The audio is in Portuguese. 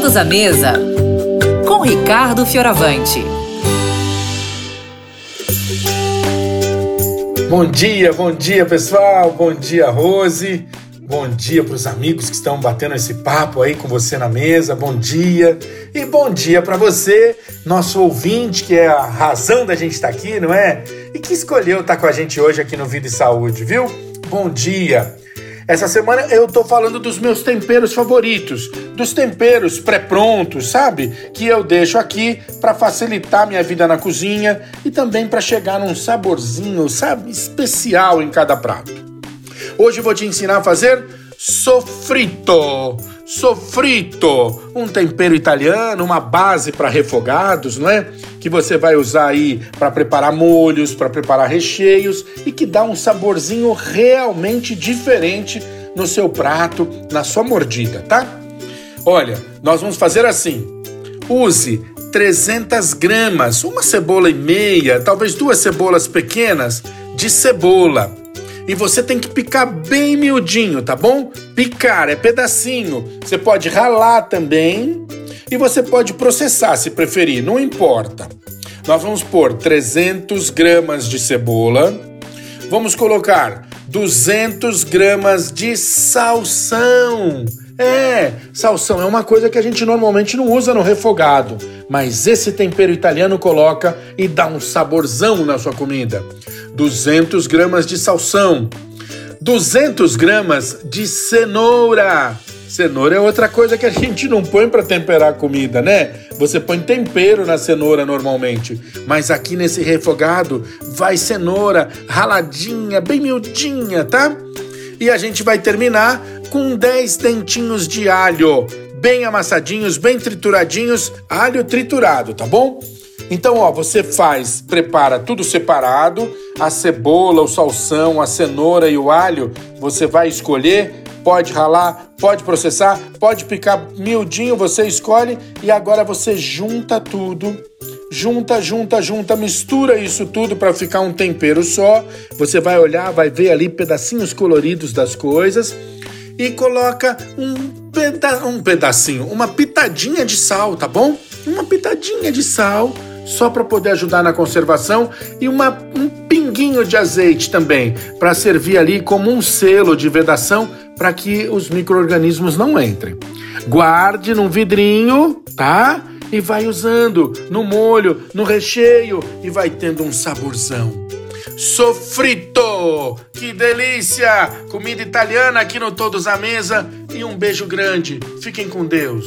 Todos à mesa com Ricardo Fioravante. Bom dia, bom dia pessoal, bom dia Rose, bom dia para os amigos que estão batendo esse papo aí com você na mesa, bom dia e bom dia para você, nosso ouvinte que é a razão da gente estar tá aqui, não é? E que escolheu estar tá com a gente hoje aqui no Vida e Saúde, viu? Bom dia. Essa semana eu tô falando dos meus temperos favoritos, dos temperos pré-prontos, sabe? Que eu deixo aqui para facilitar minha vida na cozinha e também para chegar num saborzinho, sabe, especial em cada prato. Hoje eu vou te ensinar a fazer sofrito. Sofrito, um tempero italiano, uma base para refogados, não é? Que você vai usar aí para preparar molhos, para preparar recheios e que dá um saborzinho realmente diferente no seu prato, na sua mordida, tá? Olha, nós vamos fazer assim. Use 300 gramas, uma cebola e meia, talvez duas cebolas pequenas de cebola e você tem que picar bem miudinho, tá bom? Picar é pedacinho. Você pode ralar também e você pode processar se preferir, não importa. Nós vamos pôr 300 gramas de cebola, vamos colocar 200 gramas de salsão. É, salsão é uma coisa que a gente normalmente não usa no refogado, mas esse tempero italiano coloca e dá um saborzão na sua comida. 200 gramas de salsão, 200 gramas de cenoura. Cenoura é outra coisa que a gente não põe para temperar a comida, né? Você põe tempero na cenoura normalmente, mas aqui nesse refogado vai cenoura raladinha, bem miudinha, tá? E a gente vai terminar com 10 dentinhos de alho, bem amassadinhos, bem trituradinhos, alho triturado, tá bom? Então, ó, você faz, prepara tudo separado, a cebola, o salsão, a cenoura e o alho, você vai escolher, pode ralar, pode processar, pode picar miudinho, você escolhe e agora você junta tudo. Junta, junta, junta, mistura isso tudo para ficar um tempero só. Você vai olhar, vai ver ali pedacinhos coloridos das coisas e coloca um, peda um pedacinho, uma pitadinha de sal, tá bom? Uma pitadinha de sal só para poder ajudar na conservação e uma, um pinguinho de azeite também para servir ali como um selo de vedação para que os micro-organismos não entrem. Guarde num vidrinho, tá? E vai usando no molho, no recheio e vai tendo um saborzão sofrito. Que delícia! Comida italiana aqui no Todos à Mesa e um beijo grande. Fiquem com Deus.